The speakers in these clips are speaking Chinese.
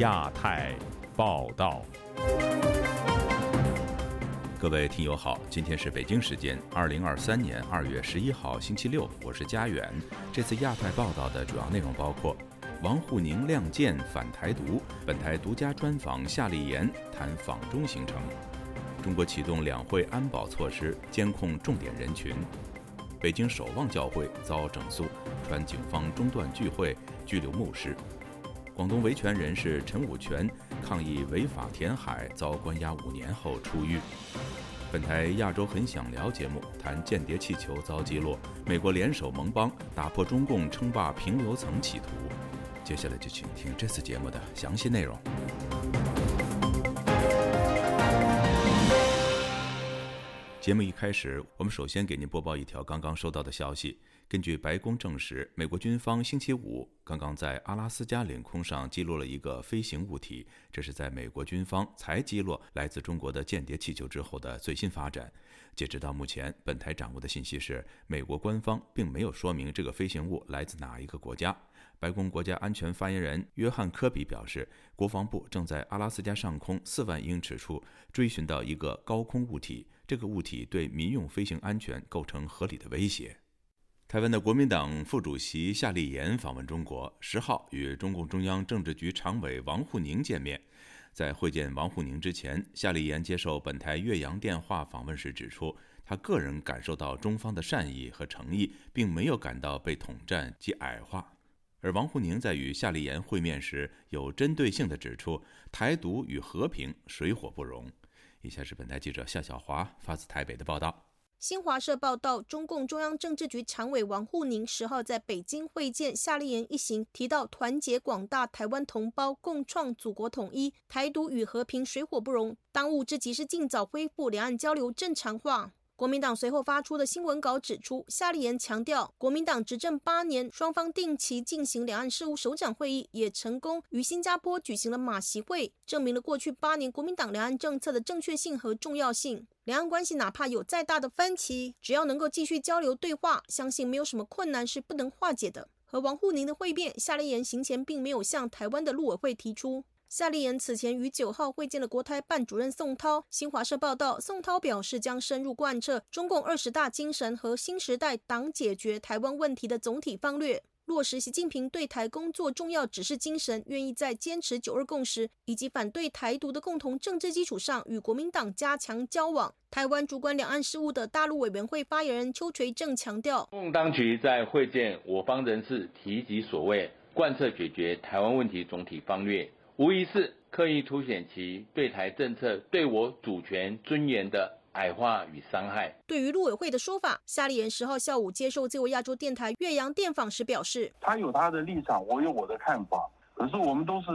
亚太报道。各位听友好，今天是北京时间二零二三年二月十一号星期六，我是佳远。这次亚太报道的主要内容包括：王沪宁亮剑反台独，本台独家专访夏立言谈访中行程；中国启动两会安保措施，监控重点人群；北京守望教会遭整肃，传警方中断聚会，拘留牧师；广东维权人士陈武全抗议违法填海，遭关押五年后出狱。本台亚洲很想聊节目谈间谍气球遭击落，美国联手盟邦打破中共称霸平流层企图。接下来就请听这次节目的详细内容。节目一开始，我们首先给您播报一条刚刚收到的消息。根据白宫证实，美国军方星期五刚刚在阿拉斯加领空上击落了一个飞行物体，这是在美国军方才击落来自中国的间谍气球之后的最新发展。截止到目前，本台掌握的信息是，美国官方并没有说明这个飞行物来自哪一个国家。白宫国家安全发言人约翰·科比表示，国防部正在阿拉斯加上空四万英尺处追寻到一个高空物体，这个物体对民用飞行安全构成合理的威胁。台湾的国民党副主席夏立言访问中国，十号与中共中央政治局常委王沪宁见面。在会见王沪宁之前，夏立言接受本台岳阳电话访问时指出，他个人感受到中方的善意和诚意，并没有感到被统战及矮化。而王沪宁在与夏立言会面时，有针对性地指出，台独与和平水火不容。以下是本台记者夏小华发自台北的报道。新华社报道，中共中央政治局常委王沪宁十号在北京会见夏立言一行，提到团结广大台湾同胞，共创祖国统一，台独与和平水火不容，当务之急是尽早恢复两岸交流正常化。国民党随后发出的新闻稿指出，夏立言强调，国民党执政八年，双方定期进行两岸事务首长会议，也成功于新加坡举行了马席会，证明了过去八年国民党两岸政策的正确性和重要性。两岸关系哪怕有再大的分歧，只要能够继续交流对话，相信没有什么困难是不能化解的。和王沪宁的会面，夏立言行前并没有向台湾的陆委会提出。夏立言此前于九号会见了国台办主任宋涛。新华社报道，宋涛表示将深入贯彻中共二十大精神和新时代党解决台湾问题的总体方略。落实习近平对台工作重要指示精神，愿意在坚持九二共识以及反对台独的共同政治基础上，与国民党加强交往。台湾主管两岸事务的大陆委员会发言人邱垂正强调，共当局在会见我方人士提及所谓贯彻解决台湾问题总体方略，无疑是刻意凸显其对台政策对我主权尊严的。矮化与伤害。对于陆委会的说法，夏立言十号下午接受自由亚洲电台岳阳电访时表示：“他有他的立场，我有我的看法。可是我们都是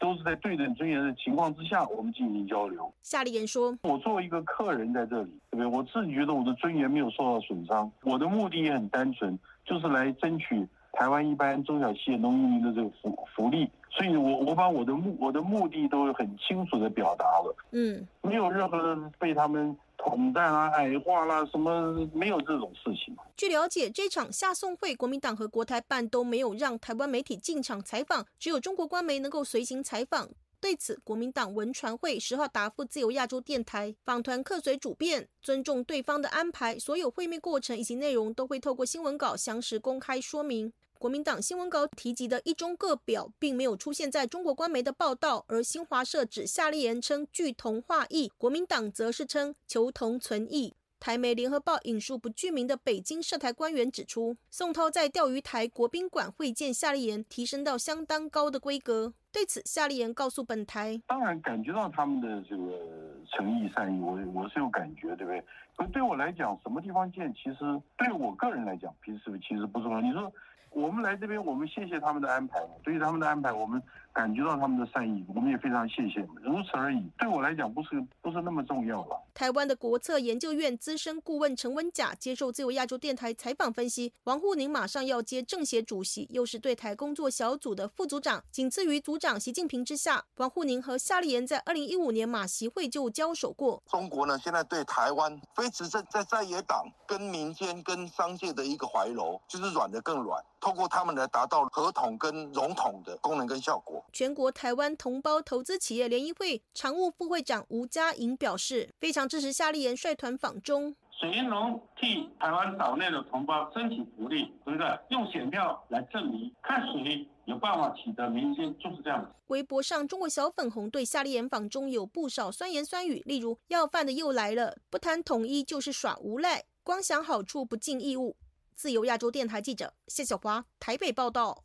都是在对等尊严的情况之下，我们进行交流。”夏立言说：“我作为一个客人在这里，对不对？我自己觉得我的尊严没有受到损伤。我的目的也很单纯，就是来争取台湾一般中小企业农民的这个福福利。所以我我把我的目我的目的都很清楚的表达了。嗯，没有任何被他们。”统战啊，矮化啦，什么没有这种事情。据了解，这场夏送会，国民党和国台办都没有让台湾媒体进场采访，只有中国官媒能够随行采访。对此，国民党文传会十号答复自由亚洲电台，访团客随主便，尊重对方的安排，所有会面过程以及内容都会透过新闻稿详实公开说明。国民党新闻稿提及的一中各表，并没有出现在中国官媒的报道，而新华社指夏立言称具同化异，国民党则是称求同存异。台媒联合报引述不具名的北京涉台官员指出，宋涛在钓鱼台国宾馆会见夏立言，提升到相当高的规格。对此，夏立言告诉本台：“当然感觉到他们的这个诚意善意，我我是有感觉，对不对？可对我来讲，什么地方见，其实对我个人来讲，平时其实不重要。你说。”我们来这边，我们谢谢他们的安排。对于他们的安排，我们感觉到他们的善意，我们也非常谢谢，如此而已。对我来讲，不是不是那么重要了。台湾的国策研究院资深顾问陈文甲接受自由亚洲电台采访分析，王沪宁马上要接政协主席，又是对台工作小组的副组长，仅次于组长。习近平之下，王沪宁和夏立言在二零一五年马习会就交手过。中国呢，现在对台湾非执政在在野党跟民间跟商界的一个怀柔，就是软的更软，透过他们来达到合统跟融统的功能跟效果。全国台湾同胞投资企业联谊会常务副会长吴佳莹表示，非常支持夏立言率团访中。水云龙替台湾岛内的同胞争取福利，对不对？用选票来证明，看谁有办法取得民心，就是这样。微博上，中国小粉红对夏立言访中有不少酸言酸语，例如“要饭的又来了”，不谈统一就是耍无赖，光想好处不尽义务。自由亚洲电台记者谢小华台北报道。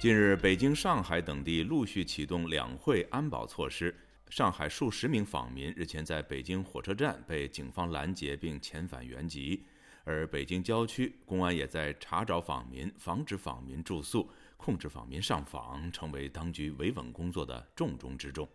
近日，北京、上海等地陆续启动两会安保措施。上海数十名访民日前在北京火车站被警方拦截并遣返原籍，而北京郊区公安也在查找访民，防止访民住宿，控制访民上访，成为当局维稳工作的重中之重。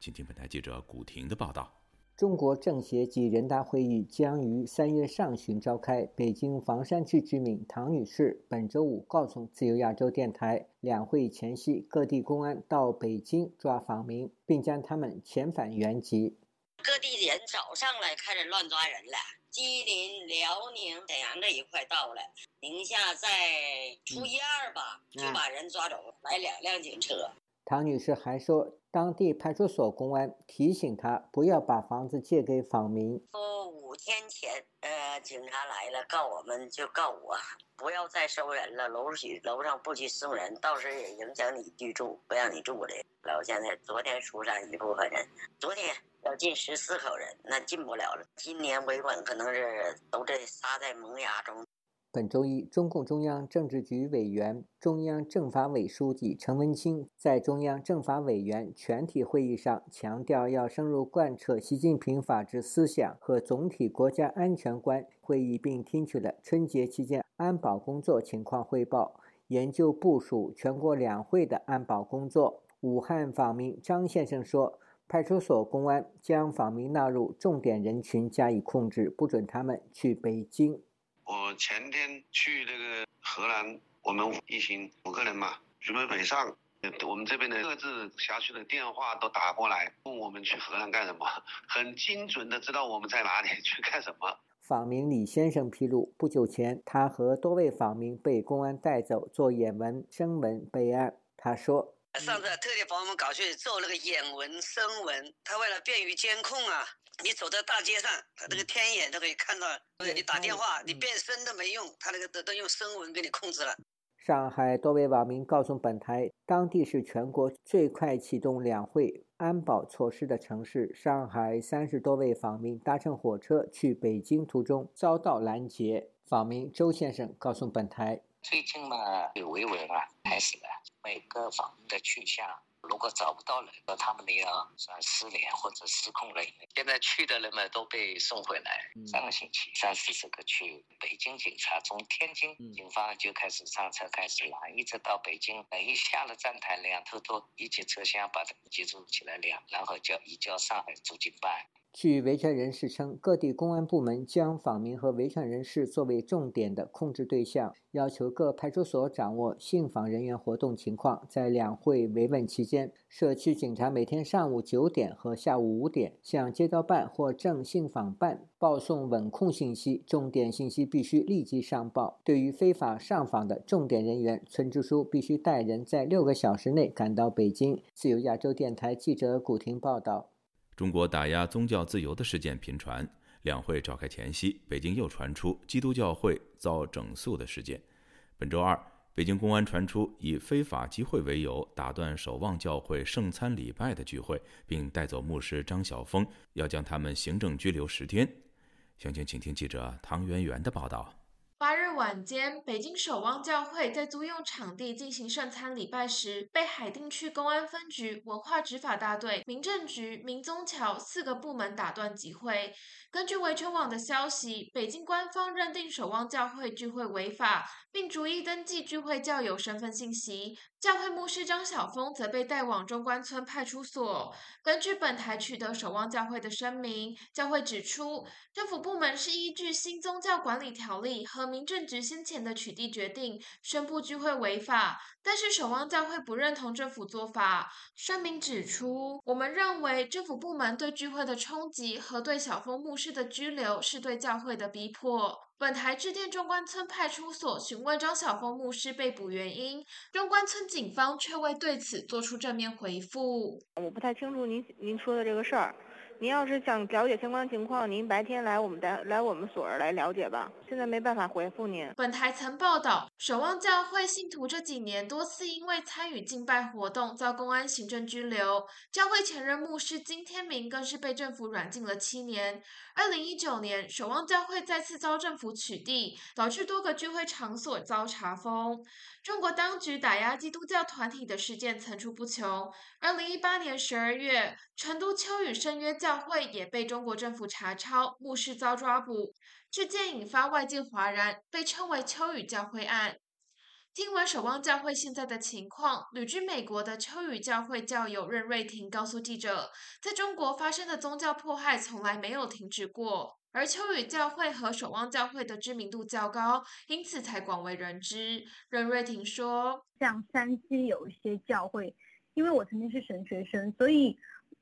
请听本台记者古婷的报道。中国政协及人大会议将于三月上旬召开。北京房山区居民唐女士本周五告诉自由亚洲电台，两会前夕，各地公安到北京抓访民，并将他们遣返原籍。各地人早上来开始乱抓人了，吉林、辽宁、沈阳这一块到了，宁夏在初一二吧就把人抓走，来两辆警车。唐女士还说。当地派出所公安提醒她不要把房子借给访民。说五天前，呃，警察来了，告我们就告我，不要再收人了，楼许楼上不许送人，到时也影响你居住，不让你住的。老现在昨天疏散一部分人，昨天要进十四口人，那进不了了。今年维稳可能是都在撒在萌芽中。本周一，中共中央政治局委员、中央政法委书记陈文清在中央政法委员全体会议上强调，要深入贯彻习近平法治思想和总体国家安全观。会议并听取了春节期间安保工作情况汇报，研究部署全国两会的安保工作。武汉访民张先生说：“派出所公安将访民纳入重点人群加以控制，不准他们去北京。”我前天去那个荷兰，我们一行五个人嘛，准备北上。我们这边的各自辖区的电话都打过来，问我们去荷兰干什么，很精准的知道我们在哪里去干什么。访民李先生披露，不久前他和多位访民被公安带走做眼纹、声纹备案。他说：“上次特地把我们搞去做那个眼纹、声纹，他为了便于监控啊。”你走在大街上，他那个天眼都可以看到。你打电话，你变声都没用，他那个都都用声纹给你控制了。上海多位网民告诉本台，当地是全国最快启动两会安保措施的城市。上海三十多位访民搭乘火车去北京途中遭到拦截。访民周先生告诉本台：最近嘛，有维稳啊，开始了，每个访民的去向。如果找不到人，那他们那样算失联或者失控了。现在去的人们都被送回来。上个星期三四十个去北京，警察从天津警方就开始上车开始拦，一直到北京，等一下了站台，两头都一节车厢把他们集中起来两，然后叫移交上海驻京办。据维权人士称，各地公安部门将访民和维权人士作为重点的控制对象，要求各派出所掌握信访人员活动情况。在两会维稳期间，社区警察每天上午九点和下午五点向街道办或正信访办报送稳控信息，重点信息必须立即上报。对于非法上访的重点人员，村支书必须带人在六个小时内赶到北京。自由亚洲电台记者古婷报道。中国打压宗教自由的事件频传。两会召开前夕，北京又传出基督教会遭整肃的事件。本周二，北京公安传出以非法集会为由，打断守望教会圣餐礼拜的聚会，并带走牧师张晓峰，要将他们行政拘留十天。详情，请听记者唐媛媛的报道。八日晚间，北京守望教会在租用场地进行圣餐礼拜时，被海淀区公安分局文化执法大队、民政局、民宗桥四个部门打断集会。根据维权网的消息，北京官方认定守望教会聚会违法，并逐一登记聚会教友身份信息。教会牧师张晓峰则被带往中关村派出所。根据本台取得守望教会的声明，教会指出，政府部门是依据新宗教管理条例和民政局先前的取缔决定，宣布聚会违法。但是守望教会不认同政府做法，声明指出：“我们认为政府部门对聚会的冲击和对小峰牧师的拘留是对教会的逼迫。”本台致电中关村派出所询问张晓峰牧师被捕原因，中关村警方却未对此做出正面回复。我不太清楚您您说的这个事儿。您要是想了解相关情况，您白天来我们的来我们所儿来了解吧。现在没办法回复您。本台曾报道，守望教会信徒这几年多次因为参与敬拜活动遭公安行政拘留，教会前任牧师金天明更是被政府软禁了七年。二零一九年，守望教会再次遭政府取缔，导致多个聚会场所遭查封。中国当局打压基督教团体的事件层出不穷。二零一八年十二月，成都秋雨圣约教会也被中国政府查抄，牧师遭抓捕，事件引发外界哗然，被称为“秋雨教会案”。听闻守望教会现在的情况，旅居美国的秋雨教会教友任瑞婷告诉记者，在中国发生的宗教迫害从来没有停止过，而秋雨教会和守望教会的知名度较高，因此才广为人知。任瑞婷说：“像山西有一些教会，因为我曾经是神学生，所以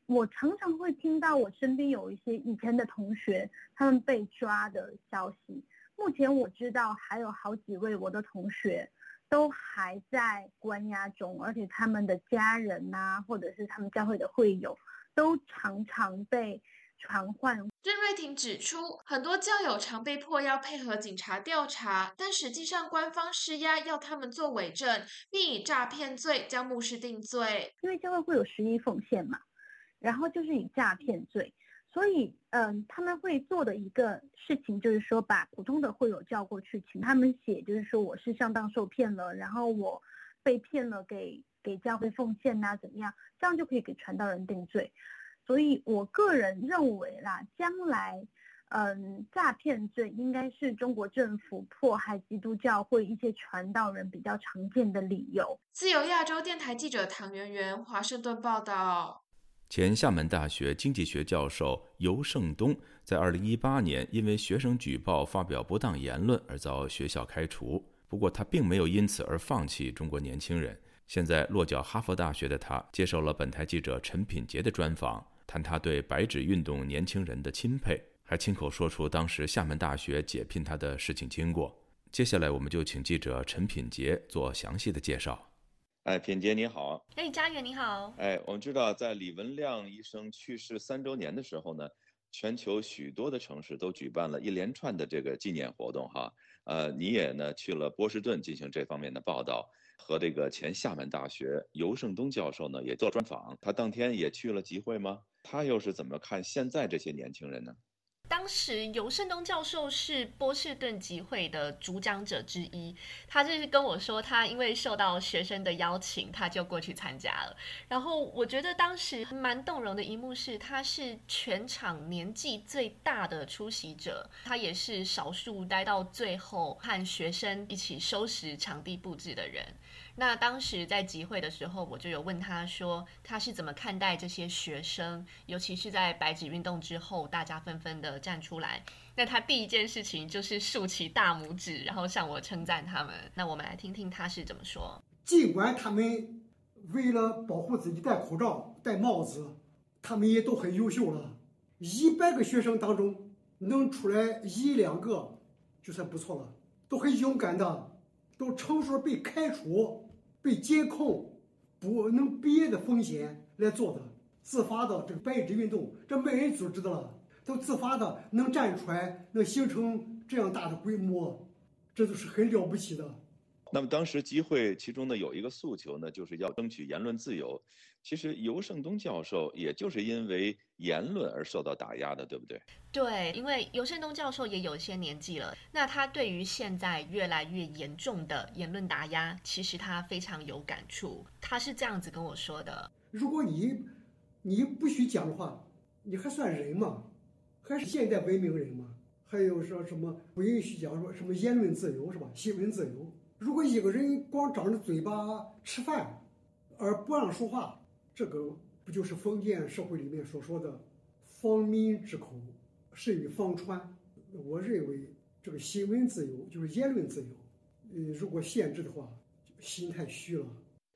我常常会听到我身边有一些以前的同学他们被抓的消息。目前我知道还有好几位我的同学。”都还在关押中，而且他们的家人呐，或者是他们教会的会友，都常常被传唤。任瑞婷指出，很多教友常被迫要配合警察调查，但实际上官方施压要他们做伪证，并以诈骗罪将牧师定罪。因为教会会有十一奉献嘛，然后就是以诈骗罪。所以，嗯，他们会做的一个事情就是说，把普通的会友叫过去，请他们写，就是说我是上当受骗了，然后我被骗了，给给教会奉献呐，怎么样？这样就可以给传道人定罪。所以我个人认为啦，将来，嗯，诈骗罪应该是中国政府迫害基督教会一些传道人比较常见的理由。自由亚洲电台记者唐媛媛，华盛顿报道。前厦门大学经济学教授尤胜东在2018年因为学生举报发表不当言论而遭学校开除。不过，他并没有因此而放弃中国年轻人。现在落脚哈佛大学的他接受了本台记者陈品杰的专访，谈他对白纸运动年轻人的钦佩，还亲口说出当时厦门大学解聘他的事情经过。接下来，我们就请记者陈品杰做详细的介绍。哎，品杰你好！哎，佳远你好！哎，我们知道，在李文亮医生去世三周年的时候呢，全球许多的城市都举办了一连串的这个纪念活动哈。呃，你也呢去了波士顿进行这方面的报道，和这个前厦门大学尤胜东教授呢也做专访。他当天也去了集会吗？他又是怎么看现在这些年轻人呢？当时尤胜东教授是波士顿集会的主讲者之一，他就是跟我说，他因为受到学生的邀请，他就过去参加了。然后我觉得当时蛮动容的一幕是，他是全场年纪最大的出席者，他也是少数待到最后和学生一起收拾场地布置的人。那当时在集会的时候，我就有问他说，他是怎么看待这些学生，尤其是在白纸运动之后，大家纷纷的站出来。那他第一件事情就是竖起大拇指，然后向我称赞他们。那我们来听听他是怎么说。尽管他们为了保护自己戴口罩、戴帽子，他们也都很优秀了。一百个学生当中能出来一两个，就算不错了，都很勇敢的，都承受被开除。被监控不能毕业的风险来做的，自发的这个白纸运动，这没人组织的了，都自发的能站出来，能形成这样大的规模，这都是很了不起的。那么当时集会其中呢有一个诉求呢，就是要争取言论自由。其实尤胜东教授也就是因为言论而受到打压的，对不对？对，因为尤胜东教授也有些年纪了，那他对于现在越来越严重的言论打压，其实他非常有感触。他是这样子跟我说的：如果你你不许讲的话，你还算人吗？还是现代文明人吗？还有说什么不允许讲说什么言论自由是吧？新闻自由。如果一个人光长着嘴巴吃饭，而不让说话，这个不就是封建社会里面所说的“防民之口，甚于防川”？我认为这。个新闻自由，就是言论自由，呃，如果限制的话，心太虚了。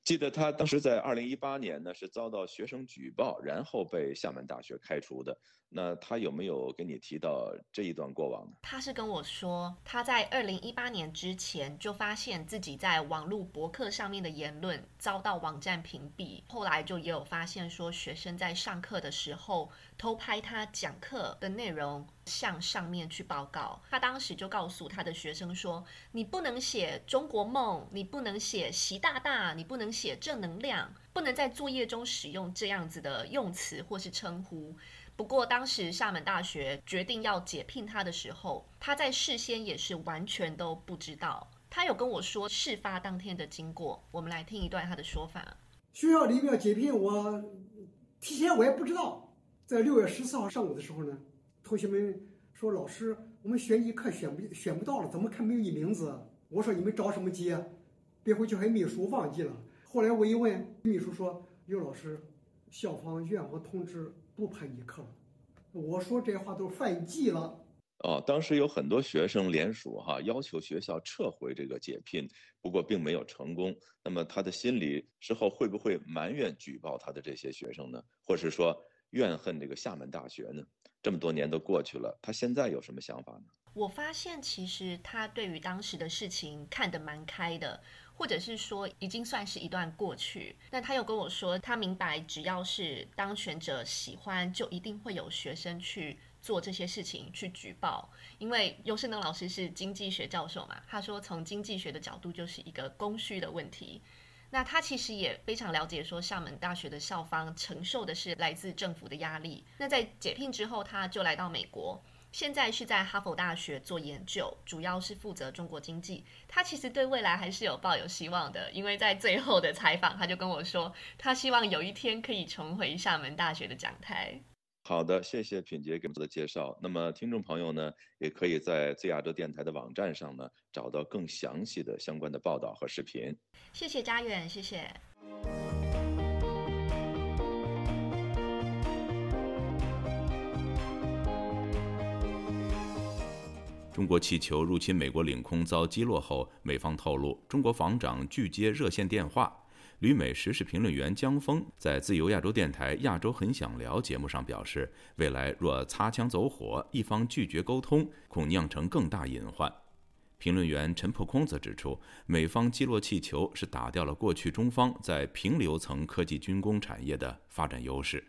记得他当时在二零一八年呢，是遭到学生举报，然后被厦门大学开除的。那他有没有跟你提到这一段过往呢？他是跟我说，他在二零一八年之前就发现自己在网络博客上面的言论遭到网站屏蔽，后来就也有发现说，学生在上课的时候偷拍他讲课的内容，向上面去报告。他当时就告诉他的学生说：“你不能写中国梦，你不能写习大大，你不能写正能量，不能在作业中使用这样子的用词或是称呼。”不过，当时厦门大学决定要解聘他的时候，他在事先也是完全都不知道。他有跟我说事发当天的经过，我们来听一段他的说法。学校里面解聘我，提前我也不知道。在六月十四号上午的时候呢，同学们说：“老师，我们选一课选不选不到了，怎么看没有你名字？”我说：“你们着什么急？别回去还秘书忘记了。”后来我一问，秘书说：“刘老师，校方院方通知。”不排你课了，我说这话都犯忌了。哦，当时有很多学生联署哈，要求学校撤回这个解聘，不过并没有成功。那么他的心里之后会不会埋怨举报他的这些学生呢？或是说怨恨这个厦门大学呢？这么多年都过去了，他现在有什么想法呢？我发现其实他对于当时的事情看得蛮开的。或者是说已经算是一段过去，那他又跟我说，他明白只要是当权者喜欢，就一定会有学生去做这些事情去举报。因为尤胜能老师是经济学教授嘛，他说从经济学的角度就是一个供需的问题。那他其实也非常了解，说厦门大学的校方承受的是来自政府的压力。那在解聘之后，他就来到美国。现在是在哈佛大学做研究，主要是负责中国经济。他其实对未来还是有抱有希望的，因为在最后的采访，他就跟我说，他希望有一天可以重回厦门大学的讲台。好的，谢谢品杰给我们的介绍。那么听众朋友呢，也可以在最亚洲电台的网站上呢，找到更详细的相关的报道和视频。谢谢家远，谢谢。中国气球入侵美国领空遭击落后，美方透露，中国防长拒接热线电话。旅美时事评论员江峰在自由亚洲电台《亚洲很想聊》节目上表示，未来若擦枪走火，一方拒绝沟通，恐酿成更大隐患。评论员陈破空则指出，美方击落气球是打掉了过去中方在平流层科技军工产业的发展优势。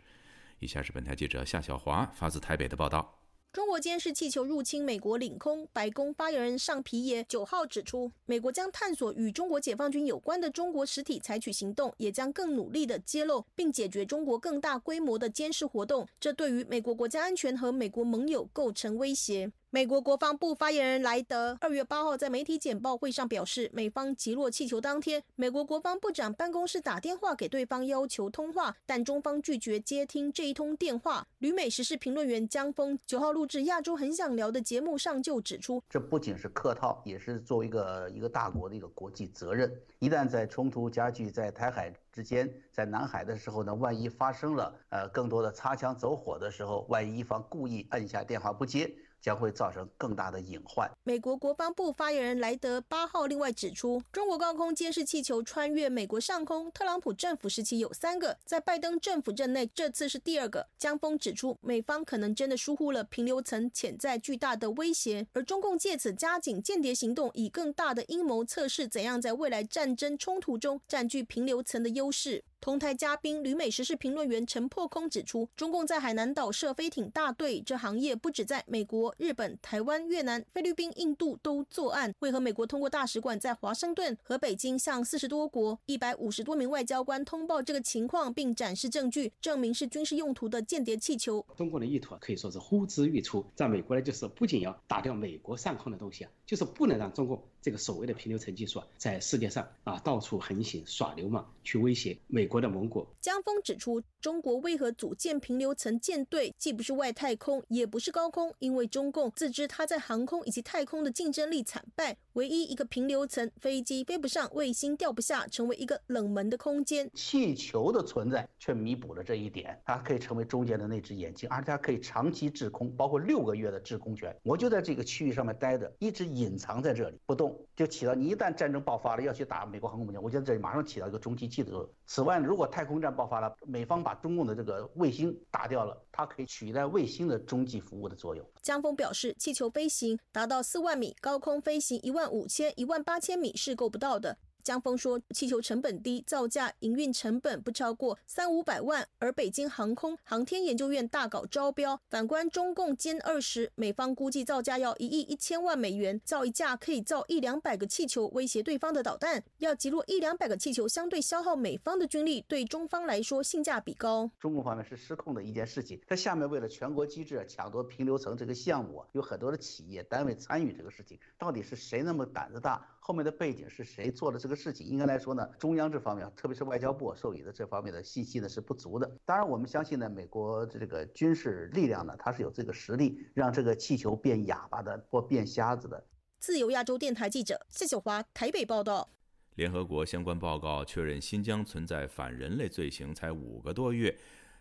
以下是本台记者夏小华发自台北的报道。中国监视气球入侵美国领空，白宫发言人尚皮耶九号指出，美国将探索与中国解放军有关的中国实体采取行动，也将更努力地揭露并解决中国更大规模的监视活动，这对于美国国家安全和美国盟友构成威胁。美国国防部发言人莱德二月八号在媒体简报会上表示，美方击落气球当天，美国国防部长办公室打电话给对方要求通话，但中方拒绝接听这一通电话。旅美时事评论员江峰九号录制《亚洲很想聊》的节目上就指出，这不仅是客套，也是作为一个一个大国的一个国际责任。一旦在冲突加剧在台海之间，在南海的时候呢，万一发生了呃更多的擦枪走火的时候，万一一方故意按下电话不接。将会造成更大的隐患。美国国防部发言人莱德八号另外指出，中国高空监视气球穿越美国上空，特朗普政府时期有三个，在拜登政府任内这次是第二个。江峰指出，美方可能真的疏忽了平流层潜在巨大的威胁，而中共借此加紧间谍行动，以更大的阴谋测试怎样在未来战争冲突中占据平流层的优势。同台嘉宾旅美时事评论员陈破空指出，中共在海南岛设飞艇大队，这行业不止在美国、日本、台湾、越南、菲律宾、印度都作案。为何美国通过大使馆在华盛顿和北京向四十多国、一百五十多名外交官通报这个情况，并展示证据，证明是军事用途的间谍气球？中国的意图可以说是呼之欲出，在美国呢，就是不仅要打掉美国上空的东西啊，就是不能让中共这个所谓的平流层技术啊，在世界上啊到处横行耍流氓，去威胁美。国的盟国。江峰指出，中国为何组建平流层舰队，既不是外太空，也不是高空，因为中共自知它在航空以及太空的竞争力惨败，唯一一个平流层，飞机飞不上，卫星掉不下，成为一个冷门的空间。气球的存在却弥补了这一点，它可以成为中间的那只眼睛，而且它可以长期制空，包括六个月的制空权。我就在这个区域上面待着，一直隐藏在这里不动，就起到你一旦战争爆发了要去打美国航空母舰，我觉得这里马上起到一个中继器的作用。此外，如果太空战爆发了，美方把中共的这个卫星打掉了，它可以取代卫星的中继服务的作用。江峰表示，气球飞行达到四万米，高空飞行一万五千、一万八千米是够不到的。江峰说，气球成本低，造价、营运成本不超过三五百万，而北京航空航天研究院大搞招标。反观中共歼二十，美方估计造价要一亿一千万美元，造一架可以造一两百个气球，威胁对方的导弹。要击落一两百个气球，相对消耗美方的军力，对中方来说性价比高。中共方面是失控的一件事情，它下面为了全国机制抢夺平流层这个项目，有很多的企业单位参与这个事情，到底是谁那么胆子大？后面的背景是谁做的这个事情？应该来说呢，中央这方面，特别是外交部授予的这方面的信息呢是不足的。当然，我们相信呢，美国这个军事力量呢，它是有这个实力让这个气球变哑巴的或变瞎子的。自由亚洲电台记者谢小华台北报道。联合国相关报告确认新疆存在反人类罪行才五个多月，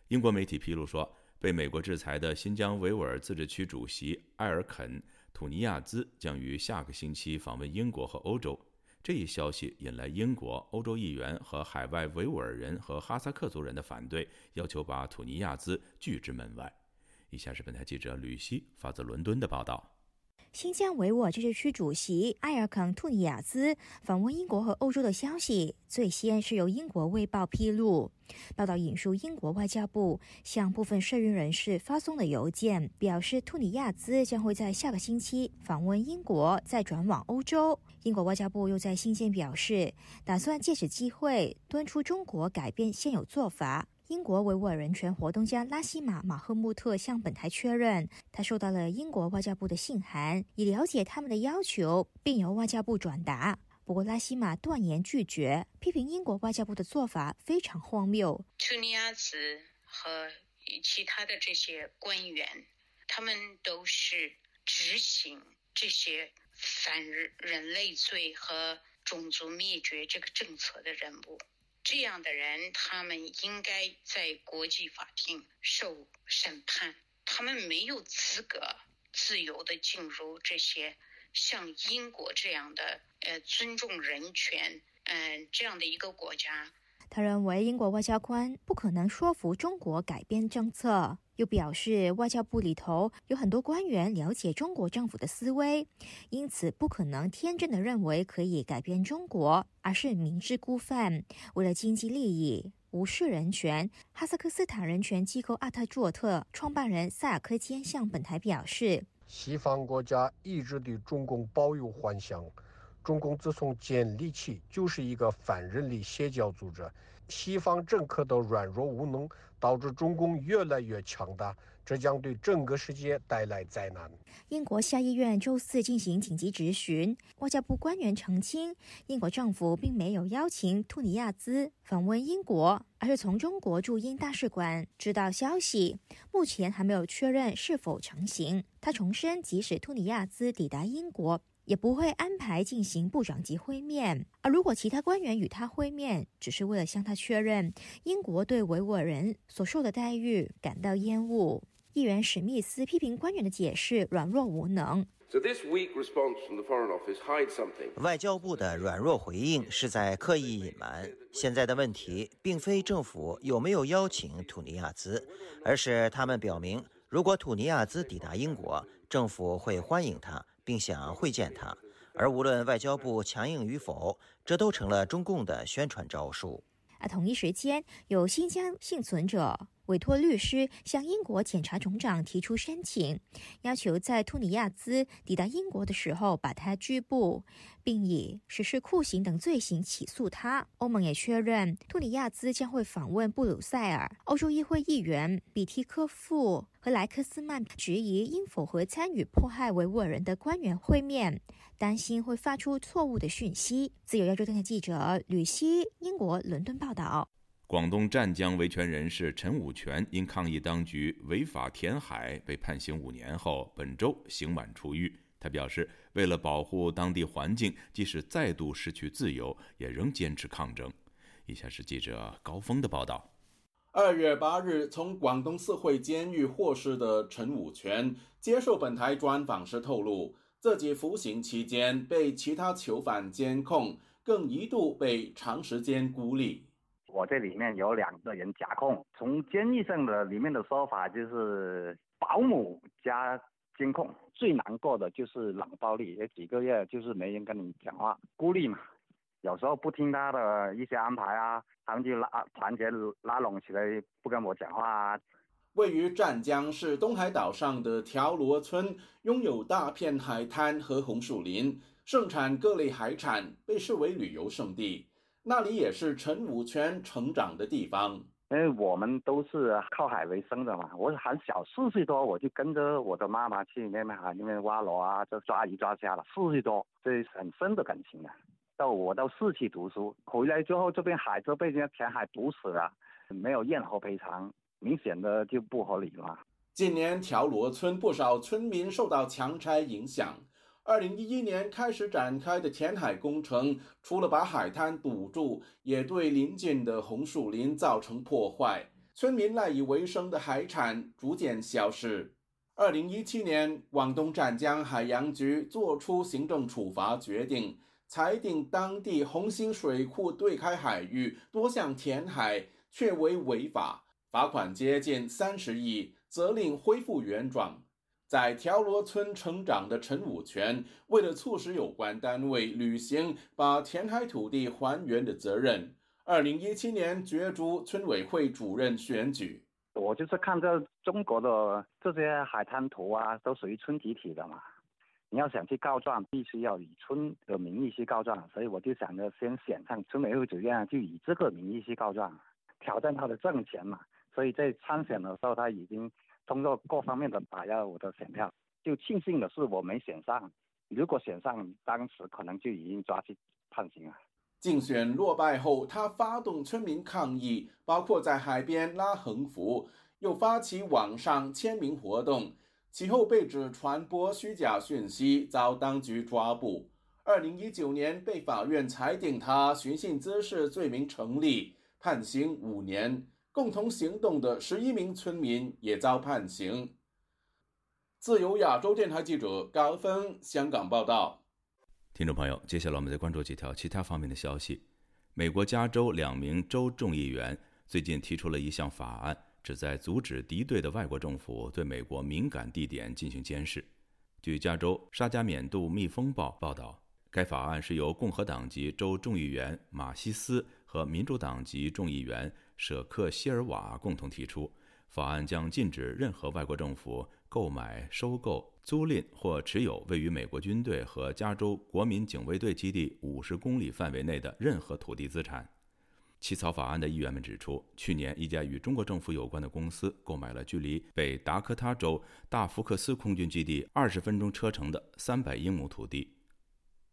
英国媒体披露说，被美国制裁的新疆维吾尔自治区主席艾尔肯。图尼亚兹将于下个星期访问英国和欧洲。这一消息引来英国、欧洲议员和海外维吾尔人和哈萨克族人的反对，要求把图尼亚兹拒之门外。以下是本台记者吕希发自伦敦的报道。新疆维吾尔自治区主席埃尔肯·图尼亚兹访问英国和欧洲的消息，最先是由英国《卫报》披露。报道引述英国外交部向部分社运人士发送的邮件，表示图尼亚兹将会在下个星期访问英国，再转往欧洲。英国外交部又在信件表示，打算借此机会敦促中国改变现有做法。英国维吾尔人权活动家拉希玛·马赫穆特向本台确认，他收到了英国外交部的信函，以了解他们的要求，并由外交部转达。不过，拉希玛断言拒绝，批评英国外交部的做法非常荒谬。图尼亚兹和其他的这些官员，他们都是执行这些反人类罪和种族灭绝这个政策的人物。这样的人，他们应该在国际法庭受审判。他们没有资格自由的进入这些像英国这样的呃尊重人权嗯这样的一个国家。他认为英国外交官不可能说服中国改变政策。又表示，外交部里头有很多官员了解中国政府的思维，因此不可能天真的认为可以改变中国，而是明知故犯，为了经济利益无视人权。哈萨克斯坦人权机构阿特佐特创办人萨尔科坚向本台表示：“西方国家一直对中共抱有幻想，中共自从建立起就是一个反人类邪教组织。”西方政客的软弱无能，导致中共越来越强大，这将对整个世界带来灾难。英国下议院周四进行紧急质询，外交部官员澄清，英国政府并没有邀请图尼亚兹访问英国，而是从中国驻英大使馆知道消息，目前还没有确认是否成行。他重申，即使图尼亚兹抵达英国。也不会安排进行部长级会面，而如果其他官员与他会面，只是为了向他确认英国对维吾尔人所受的待遇感到厌恶。议员史密斯批评官员的解释软弱无能。外交部的软弱回应是在刻意隐瞒。现在的问题并非政府有没有邀请土尼亚兹，而是他们表明，如果土尼亚兹抵达英国，政府会欢迎他。并想会见他，而无论外交部强硬与否，这都成了中共的宣传招数。啊同一时间，有新疆幸存者。委托律师向英国检察总长提出申请，要求在图尼亚兹抵达英国的时候把他拘捕，并以实施酷刑等罪行起诉他。欧盟也确认图尼亚兹将会访问布鲁塞尔。欧洲议会议员比提科夫和莱克斯曼质疑应否和参与迫害维吾尔人的官员会面，担心会发出错误的讯息。自由亚洲电台记者吕希，英国伦敦报道。广东湛江维权人士陈武全因抗议当局违法填海被判刑五年后，本周刑满出狱。他表示，为了保护当地环境，即使再度失去自由，也仍坚持抗争。以下是记者高峰的报道。二月八日，从广东四会监狱获释的陈武全接受本台专访时透露，自己服刑期间被其他囚犯监控，更一度被长时间孤立。我这里面有两个人夹控，从监狱上的里面的说法就是保姆加监控。最难过的就是冷暴力，有几个月就是没人跟你讲话，孤立嘛。有时候不听他的一些安排啊，他们就拉团结拉拢起来不跟我讲话啊。位于湛江市东海岛上的条罗村，拥有大片海滩和红树林，盛产各类海产，被视为旅游胜地。那里也是陈武全成长的地方，因为我们都是靠海为生的嘛。我很小，四岁多我就跟着我的妈妈去那边海里面挖螺啊，就抓鱼抓虾了。四岁多，这是很深的感情啊。到我到市区读书，回来之后这边海就被人家填海堵死了，没有任何赔偿，明显的就不合理嘛。近年条罗村不少村民受到强拆影响。二零一一年开始展开的填海工程，除了把海滩堵住，也对邻近的红树林造成破坏，村民赖以为生的海产逐渐消失。二零一七年，广东湛江海洋局作出行政处罚决定，裁定当地红星水库对开海域多项填海确为违法，罚款接近三十亿，责令恢复原状。在条罗村成长的陈武全，为了促使有关单位履行把填海土地还原的责任，二零一七年角逐村委会主任选举。我就是看这中国的这些海滩图啊，都属于村集体的嘛。你要想去告状，必须要以村的名义去告状，所以我就想着先选上村委会主任，就以这个名义去告状，挑战他的政权嘛。所以在参选的时候，他已经。通过各方面的打压我的选票，就庆幸的是我没选上。如果选上，当时可能就已经抓去判刑了。竞选落败后，他发动村民抗议，包括在海边拉横幅，又发起网上签名活动。其后被指传播虚假讯息，遭当局抓捕。二零一九年被法院裁定他寻衅滋事罪名成立，判刑五年。共同行动的十一名村民也遭判刑。自由亚洲电台记者高峰香港报道。听众朋友，接下来我们再关注几条其他方面的消息。美国加州两名州众议员最近提出了一项法案，旨在阻止敌对的外国政府对美国敏感地点进行监视。据加州沙加缅度蜜蜂报报道，该法案是由共和党籍州众议员马西斯和民主党籍众议员。舍克希尔瓦共同提出，法案将禁止任何外国政府购买、收购、租赁或持有位于美国军队和加州国民警卫队基地五十公里范围内的任何土地资产。起草法案的议员们指出，去年一家与中国政府有关的公司购买了距离北达科他州大福克斯空军基地二十分钟车程的三百英亩土地。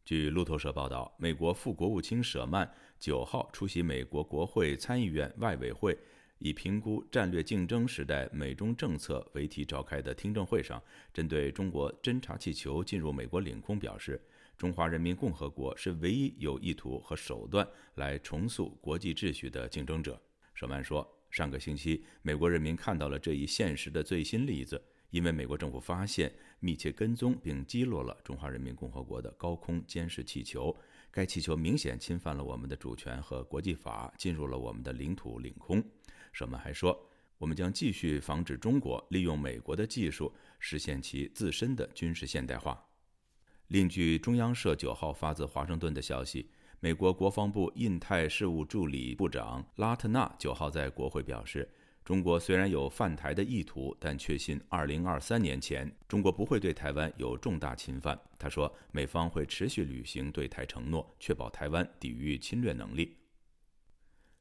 据路透社报道，美国副国务卿舍曼九号出席美国国会参议院外委会以评估战略竞争时代美中政策为题召开的听证会上，针对中国侦察气球进入美国领空表示，中华人民共和国是唯一有意图和手段来重塑国际秩序的竞争者。舍曼说，上个星期，美国人民看到了这一现实的最新例子。因为美国政府发现、密切跟踪并击落了中华人民共和国的高空监视气球，该气球明显侵犯了我们的主权和国际法，进入了我们的领土领空。舍曼还说，我们将继续防止中国利用美国的技术实现其自身的军事现代化。另据中央社九号发自华盛顿的消息，美国国防部印太事务助理部长拉特纳九号在国会表示。中国虽然有犯台的意图，但确信2023年前中国不会对台湾有重大侵犯。他说，美方会持续履行对台承诺，确保台湾抵御侵略能力。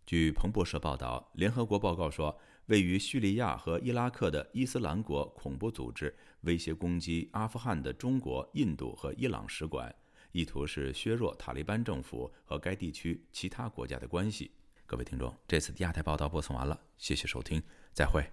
据彭博社报道，联合国报告说，位于叙利亚和伊拉克的伊斯兰国恐怖组织威胁攻击阿富汗的中国、印度和伊朗使馆，意图是削弱塔利班政府和该地区其他国家的关系。各位听众，这次亚太报道播送完了，谢谢收听，再会。